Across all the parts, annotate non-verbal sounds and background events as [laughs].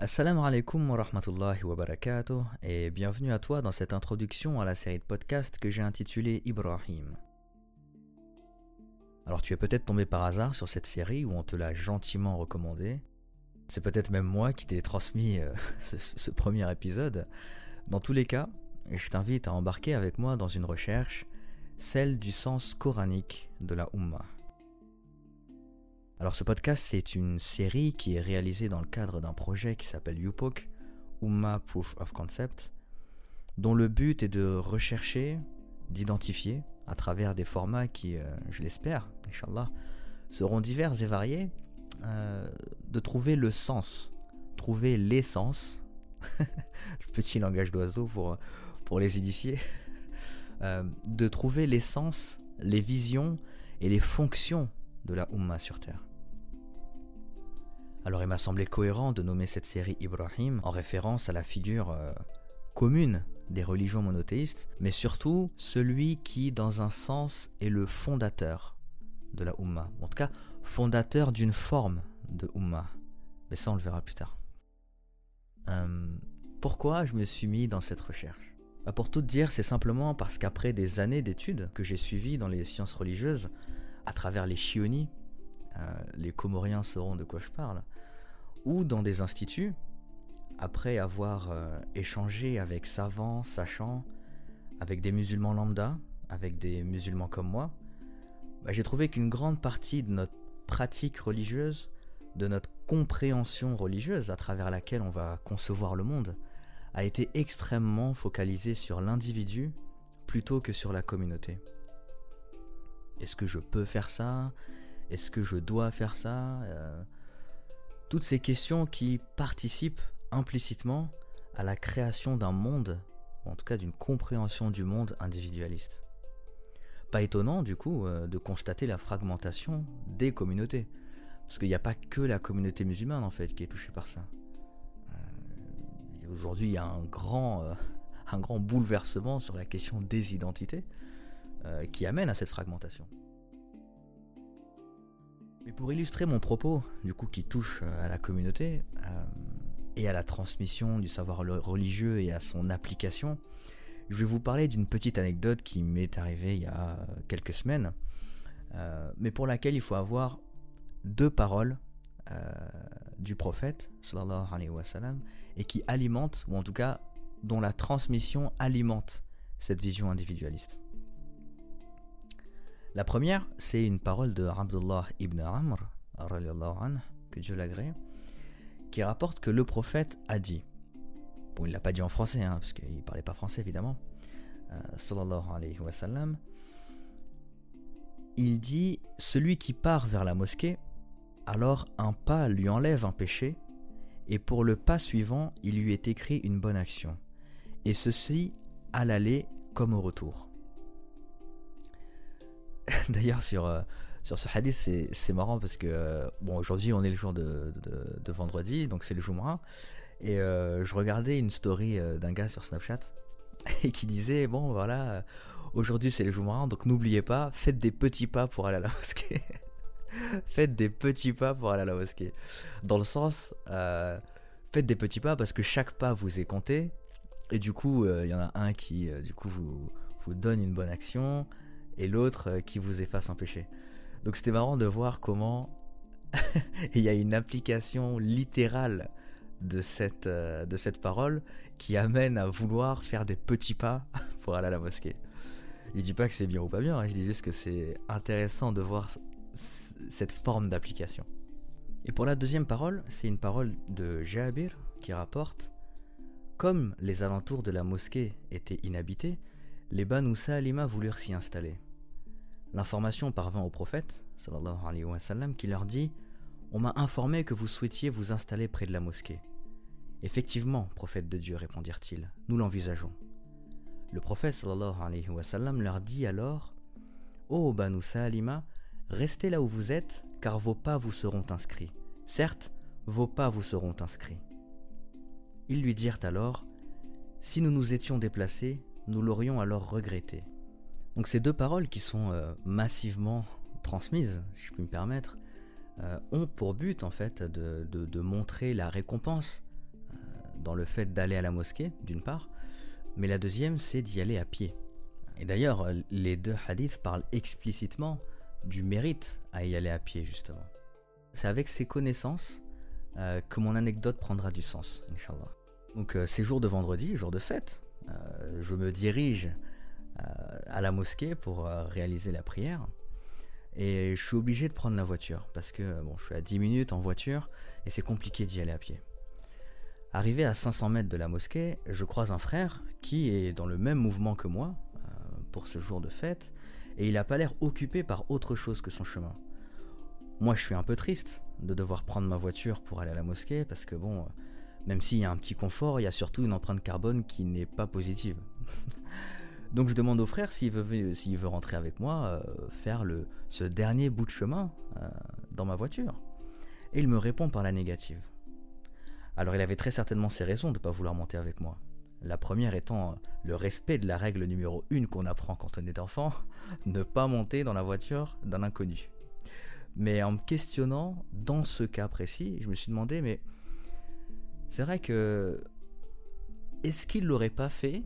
Assalamu alaikum wa rahmatullahi wa barakatuh et bienvenue à toi dans cette introduction à la série de podcasts que j'ai intitulée Ibrahim. Alors tu es peut-être tombé par hasard sur cette série où on te l'a gentiment recommandée. C'est peut-être même moi qui t'ai transmis euh, [laughs] ce, ce premier épisode. Dans tous les cas, je t'invite à embarquer avec moi dans une recherche, celle du sens coranique de la Ummah. Alors ce podcast, c'est une série qui est réalisée dans le cadre d'un projet qui s'appelle UPOC, Ummah Proof of Concept, dont le but est de rechercher, d'identifier, à travers des formats qui, euh, je l'espère, Inch'Allah, seront divers et variés, euh, de trouver le sens, trouver l'essence, [laughs] le petit langage d'oiseau pour, pour les initiés, [laughs] euh, de trouver l'essence, les visions et les fonctions de la Ummah sur Terre. Alors il m'a semblé cohérent de nommer cette série Ibrahim en référence à la figure euh, commune des religions monothéistes, mais surtout celui qui, dans un sens, est le fondateur de la Ummah. En tout cas, fondateur d'une forme de Ummah. Mais ça, on le verra plus tard. Euh, pourquoi je me suis mis dans cette recherche? Bah, Pour tout dire, c'est simplement parce qu'après des années d'études que j'ai suivies dans les sciences religieuses, à travers les chionies, euh, les Comoriens sauront de quoi je parle, ou dans des instituts, après avoir euh, échangé avec savants, sachants, avec des musulmans lambda, avec des musulmans comme moi, bah, j'ai trouvé qu'une grande partie de notre pratique religieuse, de notre compréhension religieuse à travers laquelle on va concevoir le monde, a été extrêmement focalisée sur l'individu plutôt que sur la communauté. Est-ce que je peux faire ça? Est-ce que je dois faire ça euh, Toutes ces questions qui participent implicitement à la création d'un monde, ou en tout cas d'une compréhension du monde individualiste. Pas étonnant du coup euh, de constater la fragmentation des communautés, parce qu'il n'y a pas que la communauté musulmane en fait qui est touchée par ça. Euh, aujourd'hui il y a un grand, [laughs] un grand bouleversement sur la question des identités qui amène à cette fragmentation. Mais pour illustrer mon propos, du coup qui touche euh, à la communauté euh, et à la transmission du savoir religieux et à son application, je vais vous parler d'une petite anecdote qui m'est arrivée il y a quelques semaines, euh, mais pour laquelle il faut avoir deux paroles du prophète sallallahu alayhi wa sallam, et qui alimentent, ou en tout cas dont la transmission alimente cette vision individualiste. La première, c'est une parole de Abdullah ibn Amr, que Dieu l'agrée, qui rapporte que le prophète a dit, bon il l'a pas dit en français, hein, parce qu'il ne parlait pas français évidemment, euh, il dit, celui qui part vers la mosquée, alors un pas lui enlève un péché, et pour le pas suivant, il lui est écrit une bonne action, et ceci à l'aller comme au retour. [laughs] D'ailleurs, sur, euh, sur ce hadith, c'est marrant parce que, euh, bon, aujourd'hui, on est le jour de, de, vendredi, donc c'est le Jumu'ah. Et euh, je regardais une story d'un gars sur Snapchat [laughs] et qui disait Bon, voilà, aujourd'hui c'est le Jumu'ah, donc n'oubliez pas, faites des petits pas pour aller à la mosquée. [laughs] faites des petits pas pour aller à la mosquée. Dans le sens, faites des petits pas parce que chaque pas vous est compté. Et du coup, il y en a un qui, du coup, vous, vous donne une bonne action et l'autre euh, qui vous efface un péché. Donc c'était marrant de voir comment [laughs] il y a une application littérale de cette, euh, de cette parole qui amène à vouloir faire des petits pas [laughs] pour aller à la mosquée. Il dit pas que c'est bien ou pas bien, hein, je dis juste que c'est intéressant de voir cette forme d'application. Et pour la deuxième parole, c'est une parole de Jabir qui rapporte Comme les alentours de la mosquée étaient inhabités, les Banu Salima voulurent s'y installer. L'information parvint au prophète, sallallahu alayhi qui leur dit On m'a informé que vous souhaitiez vous installer près de la mosquée. Effectivement, prophète de Dieu, répondirent-ils, nous l'envisageons. Le prophète leur dit alors Ô oh, Banu Salima, restez là où vous êtes, car vos pas vous seront inscrits. Certes, vos pas vous seront inscrits. Ils lui dirent alors Si nous nous étions déplacés, nous l'aurions alors regretté. Donc ces deux paroles qui sont euh, massivement transmises, si je puis me permettre, euh, ont pour but en fait de, montrer la récompense dans le fait d'aller à la mosquée, d'une part, mais la deuxième, c'est d'y aller à pied. Et d'ailleurs, les deux hadiths parlent explicitement du mérite à y aller à pied, justement. C'est avec ces connaissances euh, que mon anecdote prendra du sens, Inch'Allah. Donc, euh, c'est jour de vendredi, jour de fête. Euh, je me dirige à la mosquée pour réaliser la prière. Et je suis obligé de prendre la voiture parce que bon, je suis à 10 minutes en voiture et c'est compliqué d'y aller à pied. Arrivé à 500 mètres de la mosquée, je croise un frère qui est dans le même mouvement que moi pour ce jour de fête et il n'a pas l'air occupé par autre chose que son chemin. Moi, je suis un peu triste de devoir prendre ma voiture pour aller à la mosquée parce que bon, même s'il y a un petit confort, il y a surtout une empreinte carbone qui n'est pas positive. [laughs] Donc je demande au frère s'il veut, s'il veut rentrer avec moi, euh, faire le, ce dernier bout de chemin euh, dans ma voiture. Et il me répond par la négative. Alors il avait très certainement ses raisons de ne pas vouloir monter avec moi. La première étant le respect de la règle numéro une qu'on apprend quand on est enfant, [laughs] ne pas monter dans la voiture d'un inconnu. Mais en me questionnant, dans ce cas précis, je me suis demandé, mais c'est vrai que est-ce qu'il l'aurait pas fait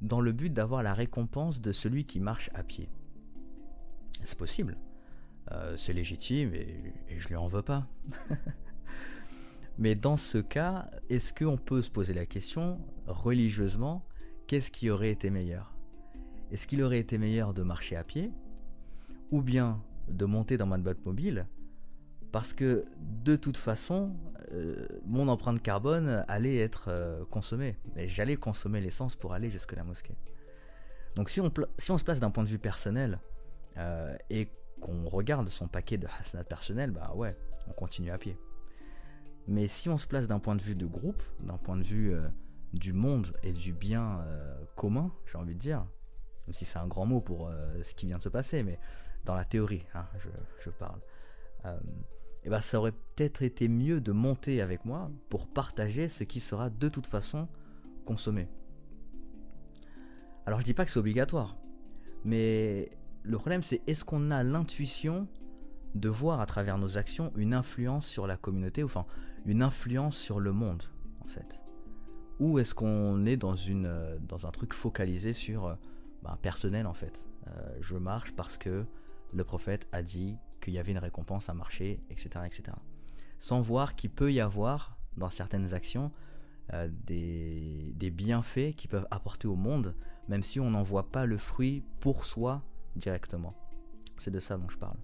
dans le but d'avoir la récompense de celui qui marche à pied C'est possible. Euh, c'est légitime et, je lui en veux pas. [laughs] Mais dans ce cas, est-ce qu'on peut se poser la question, religieusement, qu'est-ce qui aurait été meilleur? Est-ce qu'il aurait été meilleur de marcher à pied Ou bien de monter dans ma mobile? Parce que de toute façon, euh, mon empreinte carbone allait être euh, consommée. Et j'allais consommer l'essence pour aller jusqu'à la mosquée. Donc si on, se place d'un point de vue personnel euh, et qu'on regarde son paquet de hasanat personnel, bah ouais, on continue à pied. Mais si on se place d'un point de vue de groupe, d'un point de vue du monde et du bien commun, j'ai envie de dire, même si c'est un grand mot pour ce qui vient de se passer, mais dans la théorie, hein, je, parle eh ben, ça aurait peut-être été mieux de monter avec moi pour partager ce qui sera de toute façon consommé. Alors je dis pas que c'est obligatoire, mais le problème c'est est-ce qu'on a l'intuition de voir à travers nos actions une influence sur la communauté, enfin une influence sur le monde en fait? Ou est-ce qu'on est dans, une, dans un truc focalisé sur ben, personnel en fait? Euh, Je marche parce que le prophète a dit qu'il y avait une récompense à marcher, etc., etc. Sans voir qu'il peut y avoir, dans certaines actions, euh, des, bienfaits qui peuvent apporter au monde, même si on n'en voit pas le fruit pour soi directement. C'est de ça dont je parle.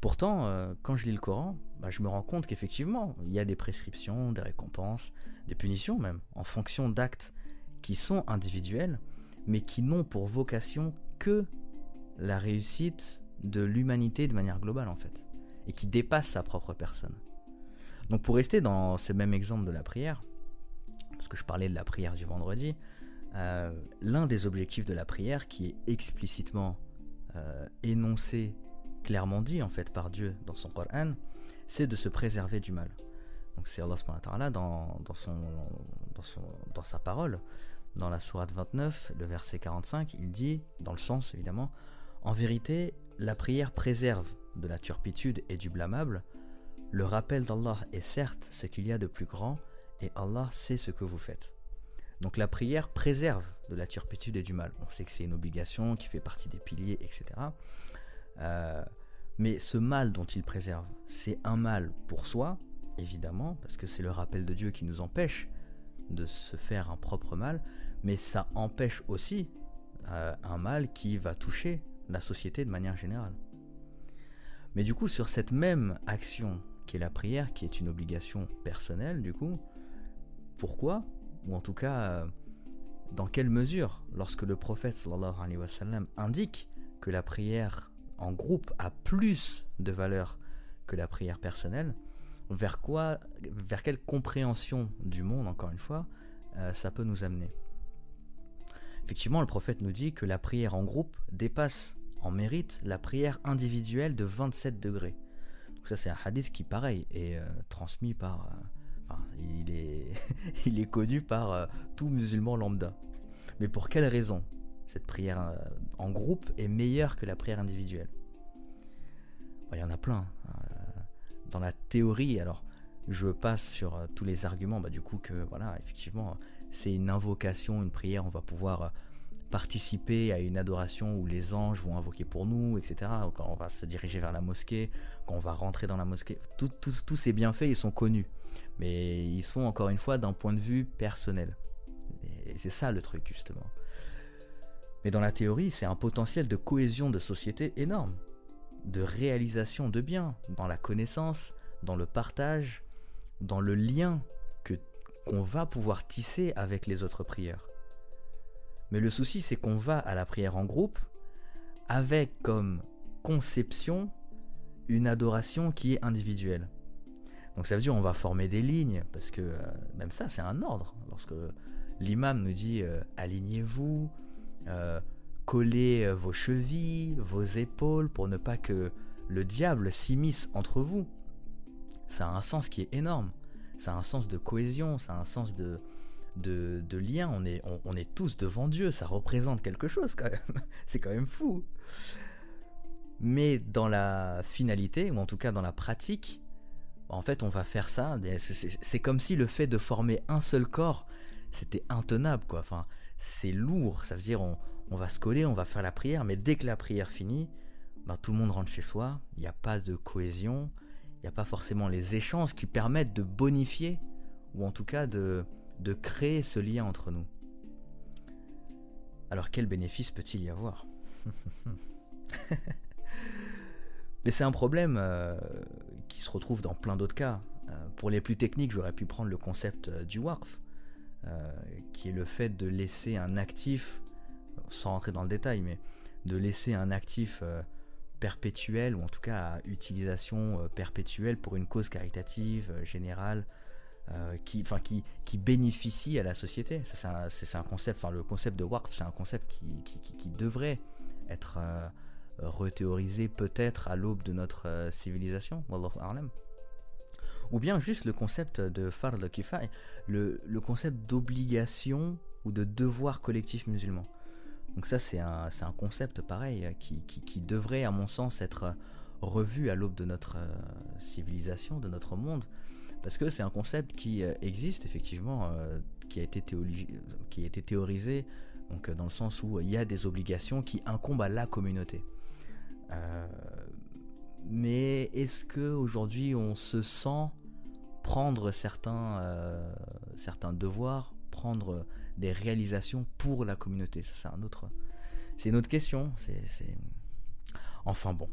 Pourtant, euh, quand je lis le Coran, bah, je me rends compte qu'effectivement, il y a des prescriptions, des récompenses, des punitions même, en fonction d'actes qui sont individuels, mais qui n'ont pour vocation que la réussite de l'humanité de manière globale en fait, et qui dépasse sa propre personne. Donc pour rester dans ce même exemple de la prière, parce que je parlais de la prière du vendredi, euh, l'un des objectifs de la prière qui est explicitement euh, énoncé, clairement dit en fait par Dieu dans son Coran, c'est de se préserver du mal. Donc c'est Allah dans, dans, son, dans, son, dans sa parole, dans la sourate 29, le verset 45, il dit, dans le sens évidemment, en vérité, la prière préserve de la turpitude et du blâmable. Le rappel d'Allah est certes ce qu'il y a de plus grand et Allah sait ce que vous faites. Donc la prière préserve de la turpitude et du mal. On sait que c'est une obligation qui fait partie des piliers, etc. Euh, mais ce mal dont il préserve, c'est un mal pour soi, évidemment, parce que c'est le rappel de Dieu qui nous empêche de se faire un propre mal, mais ça empêche aussi euh, un mal qui va toucher la société de manière générale. Mais du coup, sur cette même action qui est la prière, qui est une obligation personnelle, du coup, pourquoi Ou en tout cas, euh, dans quelle mesure, lorsque le prophète sallallahu indique que la prière en groupe a plus de valeur que la prière personnelle, vers quoi, vers quelle compréhension du monde, encore une fois, euh, ça peut nous amener? Effectivement, le prophète nous dit que la prière en groupe dépasse en mérite la prière individuelle de 27 degrés. Donc ça c'est un hadith qui pareil est euh, transmis par... Euh, [laughs] il est, connu par euh, tout musulman lambda. Mais pour quelle raison cette prière en groupe est meilleure que la prière individuelle? Il y en a plein. Hein. Dans la théorie, alors je passe sur tous les arguments, bah, du coup, que voilà, effectivement, c'est une invocation, une prière, on va pouvoir participer à une adoration où les anges vont invoquer pour nous, etc. Quand on va se diriger vers la mosquée, quand on va rentrer dans la mosquée, tous ces bienfaits, ils sont connus. Mais ils sont encore une fois d'un point de vue personnel. Et c'est ça le truc, justement. Mais dans la théorie, c'est un potentiel de cohésion de société énorme, de réalisation de biens, dans la connaissance, dans le partage, dans le lien qu'on va pouvoir tisser avec les autres prières. Mais le souci, c'est qu'on va à la prière en groupe avec comme conception une adoration qui est individuelle. Donc ça veut dire on va former des lignes, parce que euh, même ça, c'est un ordre. Lorsque l'imam nous dit euh, alignez-vous, euh, collez vos chevilles, vos épaules, pour ne pas que le diable s'immisce entre vous. Ça a un sens qui est énorme. Ça a un sens de cohésion, ça a un sens de, de, lien. On est, on, est tous devant Dieu, ça représente quelque chose quand même. [laughs] c'est quand même fou. Mais dans la finalité, ou en tout cas dans la pratique, en fait, on va faire ça. C'est comme si le fait de former un seul corps, c'était intenable, quoi. Enfin, c'est lourd. Ça veut dire, on, va se coller, on va faire la prière, mais dès que la prière finit, ben, tout le monde rentre chez soi. Il n'y a pas de cohésion. Il n'y a pas forcément les échanges qui permettent de bonifier, ou en tout cas de, de créer ce lien entre nous. Alors quel bénéfice peut-il y avoir? [laughs] Mais c'est un problème euh, qui se retrouve dans plein d'autres cas. Euh, pour les plus techniques, j'aurais pu prendre le concept euh, du WARF, qui est le fait de laisser un actif, sans rentrer dans le détail, mais de laisser un actif perpétuel, ou en tout cas à utilisation perpétuelle pour une cause caritative, générale, qui, enfin, qui, qui bénéficie à la société. C'est un, concept, enfin, le concept de WARF, c'est un concept qui, qui, qui devrait être rethéorisé peut-être à l'aube de notre euh, civilisation, ou bien juste le concept de fard kifay, le, le concept d'obligation ou de devoir collectif musulman. Donc ça c'est un, un, concept pareil euh, qui, qui, qui, devrait à mon sens être revu à l'aube de notre euh, civilisation, de notre monde, parce que c'est un concept qui existe effectivement, qui, a été qui a été théorisé donc dans le sens où il y a des obligations qui incombent à la communauté. Euh, mais est-ce que aujourd'hui on se sent prendre certains, euh, devoirs, prendre des réalisations pour la communauté? Ça, c'est une autre question. Enfin bon.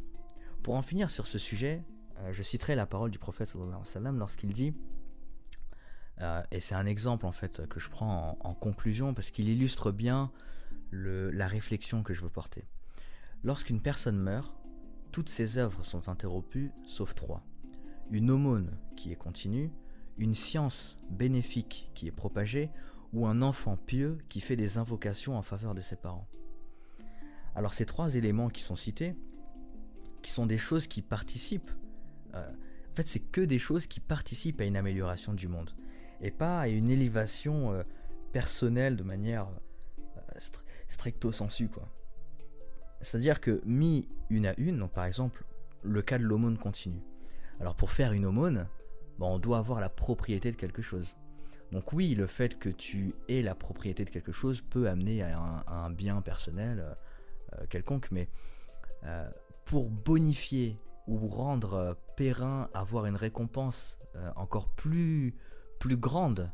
Pour en finir sur ce sujet, euh, je citerai la parole du prophète lorsqu'il dit, et c'est un exemple en fait que je prends en, conclusion parce qu'il illustre bien la réflexion que je veux porter. Lorsqu'une personne meurt, toutes ses œuvres sont interrompues sauf trois. Une aumône qui est continue, une science bénéfique qui est propagée, ou un enfant pieux qui fait des invocations en faveur de ses parents. Alors ces trois éléments qui sont cités, qui sont des choses qui participent, euh, en fait c'est que des choses qui participent à une amélioration du monde, et pas à une élévation euh, personnelle de manière euh, stricto sensu quoi. C'est-à-dire que mis une à une, donc par exemple le cas de l'aumône continue. Alors pour faire une aumône, bon, on doit avoir la propriété de quelque chose. Donc oui, le fait que tu aies la propriété de quelque chose peut amener à un, bien personnel quelconque, mais pour bonifier ou rendre périn, avoir une récompense euh, encore plus, plus grande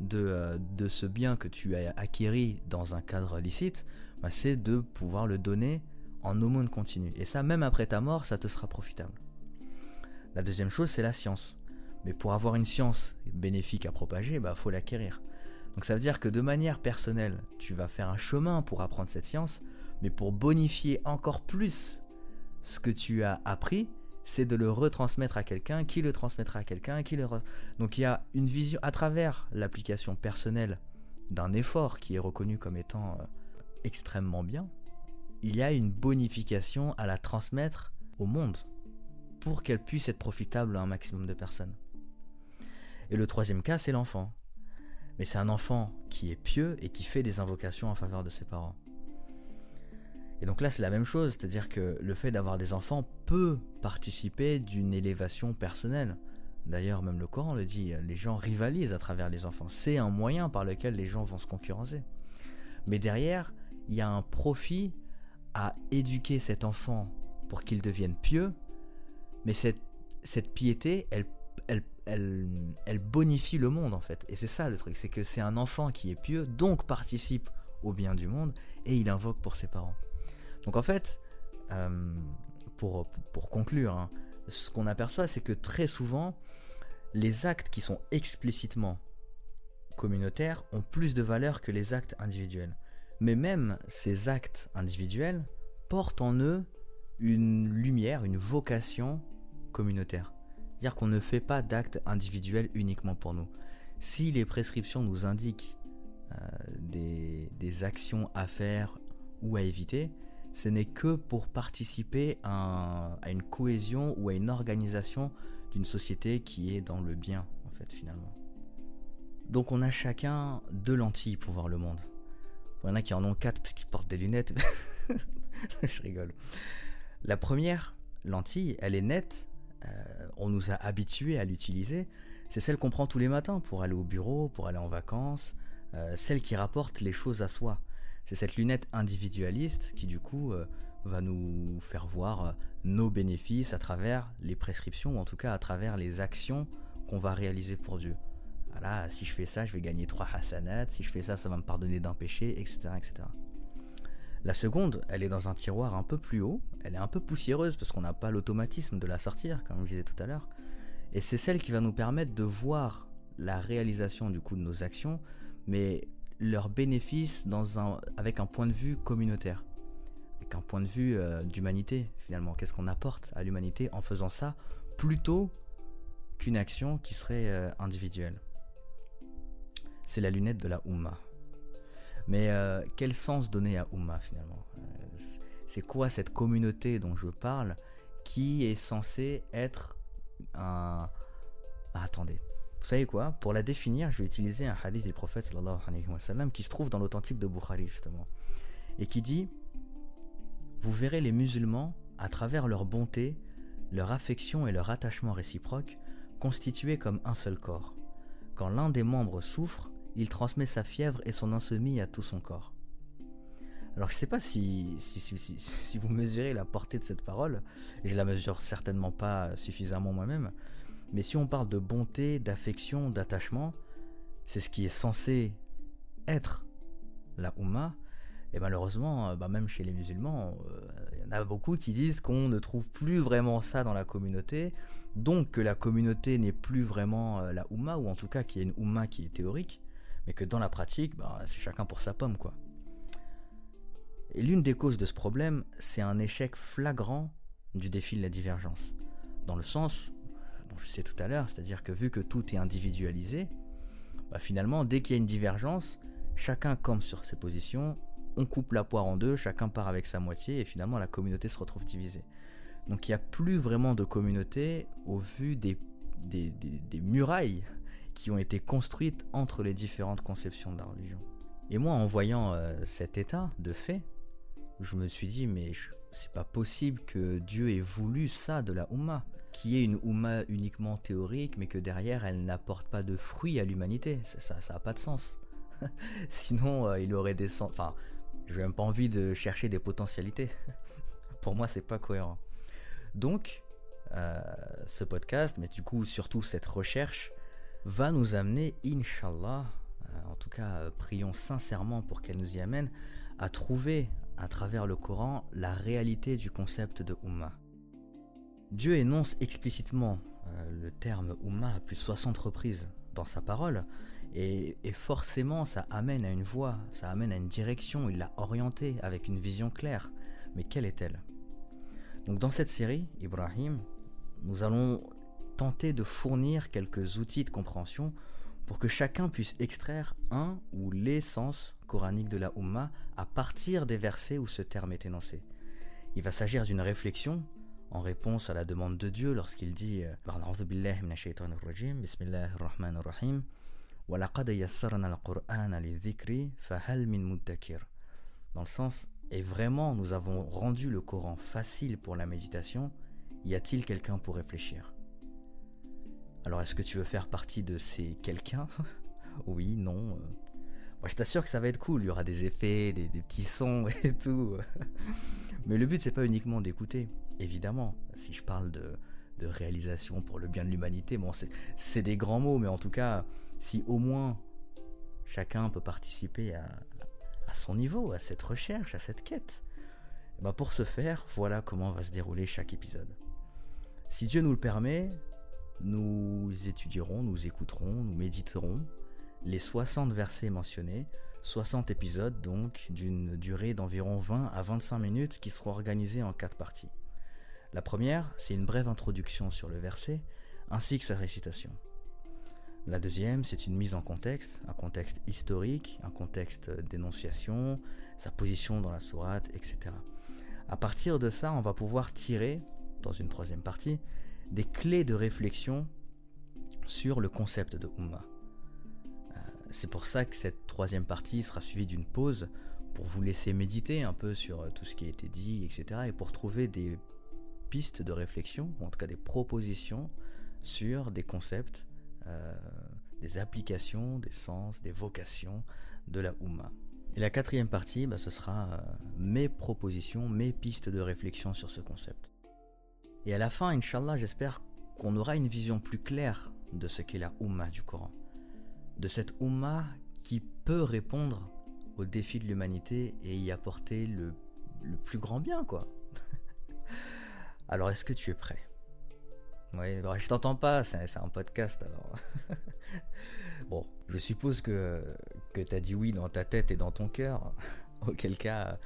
de, de, ce bien que tu as acquéri dans un cadre licite, bah, c'est de pouvoir le donner en aumône continue. Et ça, même après ta mort, ça te sera profitable. La deuxième chose, c'est la science. Mais pour avoir une science bénéfique à propager, il bah, faut l'acquérir. Donc ça veut dire que de manière personnelle, tu vas faire un chemin pour apprendre cette science, mais pour bonifier encore plus ce que tu as appris, c'est de le retransmettre à quelqu'un, qui le transmettra à quelqu'un, qui. Donc il y a une vision à travers l'application personnelle d'un effort qui est reconnu comme étant euh, extrêmement bien, il y a une bonification à la transmettre au monde pour qu'elle puisse être profitable à un maximum de personnes. Et le troisième cas, c'est l'enfant. Mais c'est un enfant qui est pieux et qui fait des invocations en faveur de ses parents. Et donc là, c'est la même chose, c'est-à-dire que le fait d'avoir des enfants peut participer d'une élévation personnelle, D'ailleurs, même le Coran le dit, les gens rivalisent à travers les enfants. C'est un moyen par lequel les gens vont se concurrencer. Mais derrière, il y a un profit à éduquer cet enfant pour qu'il devienne pieux. Mais cette, piété, elle bonifie le monde en fait. Et c'est ça le truc, c'est que c'est un enfant qui est pieux, donc participe au bien du monde, et il invoque pour ses parents. Donc en fait, euh, pour, pour conclure, hein, ce qu'on aperçoit, c'est que très souvent, les actes qui sont explicitement communautaires ont plus de valeur que les actes individuels. Mais même ces actes individuels portent en eux une lumière, une vocation communautaire. C'est-à-dire qu'on ne fait pas d'actes individuels uniquement pour nous. Si les prescriptions nous indiquent euh, des, des, actions à faire ou à éviter, ce n'est que pour participer à, une cohésion ou à une organisation d'une société qui est dans le bien, en fait, finalement. Donc on a chacun deux lentilles pour voir le monde. Il y en a qui en ont quatre parce qu'ils portent des lunettes. [laughs] Je rigole. La première lentille, elle est nette. Euh, on nous a habitués à l'utiliser. C'est celle qu'on prend tous les matins pour aller au bureau, pour aller en vacances. Euh, celle qui rapporte les choses à soi. C'est cette lunette individualiste qui du coup euh, va nous faire voir euh, nos bénéfices à travers les prescriptions ou en tout cas à travers les actions qu'on va réaliser pour Dieu. Voilà, si je fais ça, je vais gagner trois hasanats, si je fais ça, ça va me pardonner d'un péché, etc., etc. La seconde, elle est dans un tiroir un peu plus haut, elle est un peu poussiéreuse parce qu'on n'a pas l'automatisme de la sortir, comme je disais tout à l'heure. Et c'est celle qui va nous permettre de voir la réalisation du coup de nos actions, mais leurs bénéfices dans un, avec un point de vue communautaire un point de vue euh, d'humanité finalement. Qu'est-ce qu'on apporte à l'humanité en faisant ça plutôt qu'une action qui serait euh, individuelle? C'est la lunette de la Ummah. Mais euh, quel sens donner à Ummah finalement? C'est quoi cette communauté dont je parle qui est censée être un... Ah, attendez. Vous savez quoi? Pour la définir, je vais utiliser un hadith du prophète sallallahu alayhi wa sallam, qui se trouve dans l'authentique de Bukhari justement. Et qui dit vous verrez les musulmans, à travers leur bonté, leur affection et leur attachement réciproque, constitués comme un seul corps. Quand l'un des membres souffre, il transmet sa fièvre et son insomnie à tout son corps. Alors je ne sais pas si, si, vous mesurez la portée de cette parole, et je la mesure certainement pas suffisamment moi-même, mais si on parle de bonté, d'affection, d'attachement, c'est ce qui est censé être la Ummah, et malheureusement, euh, bah, même chez les musulmans, euh, il y en a beaucoup qui disent qu'on ne trouve plus vraiment ça dans la communauté, donc que la communauté n'est plus vraiment euh, la Oumma, ou en tout cas qu'il y a une Oumma qui est théorique, mais que dans la pratique, bah, c'est chacun pour sa pomme, quoi. Et l'une des causes de ce problème, c'est un échec flagrant du défi de la divergence. Dans le sens, je sais tout à l'heure, c'est-à-dire que vu que tout est individualisé, bah, finalement, dès qu'il y a une divergence, chacun campe sur ses positions on coupe la poire en deux, chacun part avec sa moitié et finalement la communauté se retrouve divisée. Donc il n'y a plus vraiment de communauté au vu des, murailles qui ont été construites entre les différentes conceptions de la religion. Et moi en voyant euh, cet état de fait, je me suis dit mais c'est pas possible que Dieu ait voulu ça de la Ummah, qui est une Ummah uniquement théorique mais que derrière elle n'apporte pas de fruits à l'humanité. Ça, ça, a pas de sens. [laughs] Sinon, euh, il aurait des Enfin, je n'ai même pas envie de chercher des potentialités. [laughs] Pour moi, c'est pas cohérent. Donc, euh, ce podcast, mais du coup surtout cette recherche, va nous amener, inshallah, euh, en tout cas prions sincèrement pour qu'elle nous y amène, à trouver à travers le Coran la réalité du concept de Ummah. Dieu énonce explicitement le terme Ummah à plus de 60 reprises dans sa parole, et, forcément, ça amène à une voie, ça amène à une direction, il l'a orientée avec une vision claire. Mais quelle est-elle? Donc dans cette série, Ibrahim, nous allons tenter de fournir quelques outils de compréhension pour que chacun puisse extraire un ou les sens coraniques de la Ummah à partir des versets où ce terme est énoncé. Il va s'agir d'une réflexion en réponse à la demande de Dieu lorsqu'il dit euh, dans le sens, et vraiment nous avons rendu le Coran facile pour la méditation, y a-t-il quelqu'un pour réfléchir? Alors est-ce que tu veux faire partie de ces quelqu'un? [laughs] Oui, non. Moi je t'assure que ça va être cool, il y aura des effets, des, petits sons [laughs] et tout. Mais le but c'est pas uniquement d'écouter, évidemment. Si je parle de, réalisation pour le bien de l'humanité, bon c'est des grands mots, mais en tout cas, si au moins chacun peut participer à, son niveau, à cette recherche, à cette quête, eh ben pour ce faire, voilà comment va se dérouler chaque épisode. Si Dieu nous le permet, nous étudierons, nous écouterons, nous méditerons les 60 versets mentionnés, 60 épisodes donc d'une durée d'environ 20 à 25 minutes qui seront organisés en quatre parties. La première, c'est une brève introduction sur le verset ainsi que sa récitation. La deuxième, c'est une mise en contexte, un contexte historique, un contexte d'énonciation, sa position dans la sourate, etc. À partir de ça, on va pouvoir tirer, dans une troisième partie, des clés de réflexion sur le concept de Ummah. Euh, c'est pour ça que cette troisième partie sera suivie d'une pause pour vous laisser méditer un peu sur euh, tout ce qui a été dit, etc. et pour trouver des pistes de réflexion, ou en tout cas des propositions sur des concepts, euh, des applications, des sens, des vocations de la Ummah. Et la quatrième partie, bah, ce sera mes propositions, mes pistes de réflexion sur ce concept. Et à la fin, Inch'Allah, j'espère qu'on aura une vision plus claire de ce qu'est la Ummah du Coran. De cette Ummah qui peut répondre aux défis de l'humanité et y apporter le, plus grand bien, quoi. [laughs] alors, est-ce que tu es prêt? Oui, je t'entends pas, c'est un podcast alors. [laughs] bon, je suppose que, que tu as dit oui dans ta tête et dans ton cœur. [laughs] Auquel cas,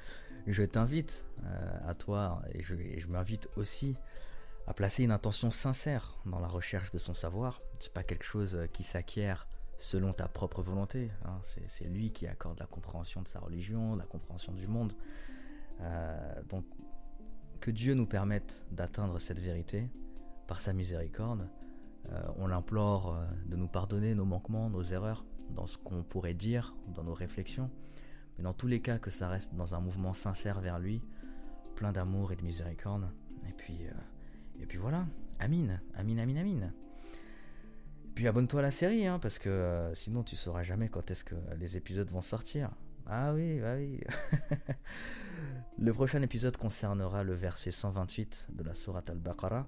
je t'invite euh, à toi et je, m'invite aussi à placer une intention sincère dans la recherche de son savoir. C'est pas quelque chose euh, qui s'acquiert selon ta propre volonté. Hein. C'est lui qui accorde la compréhension de sa religion, la compréhension du monde. Euh, donc, que Dieu nous permette d'atteindre cette vérité par sa miséricorde. on l'implore de nous pardonner nos manquements, nos erreurs, dans ce qu'on pourrait dire, dans nos réflexions. Mais dans tous les cas, que ça reste dans un mouvement sincère vers lui, plein d'amour et de miséricorde. Et puis, euh, et puis voilà, Amine, Amine, Amine, Amine. Puis abonne-toi à la série, hein, parce que euh, sinon tu sauras jamais quand est-ce que les épisodes vont sortir. Ah oui, ah oui. [laughs] le prochain épisode concernera le verset 128 de la Sourate al-Baqarah,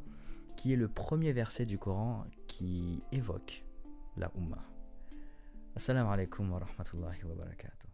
qui est le premier verset du Coran qui évoque la Ummah. Assalamu alaikum wa rahmatullahi wa barakatuh.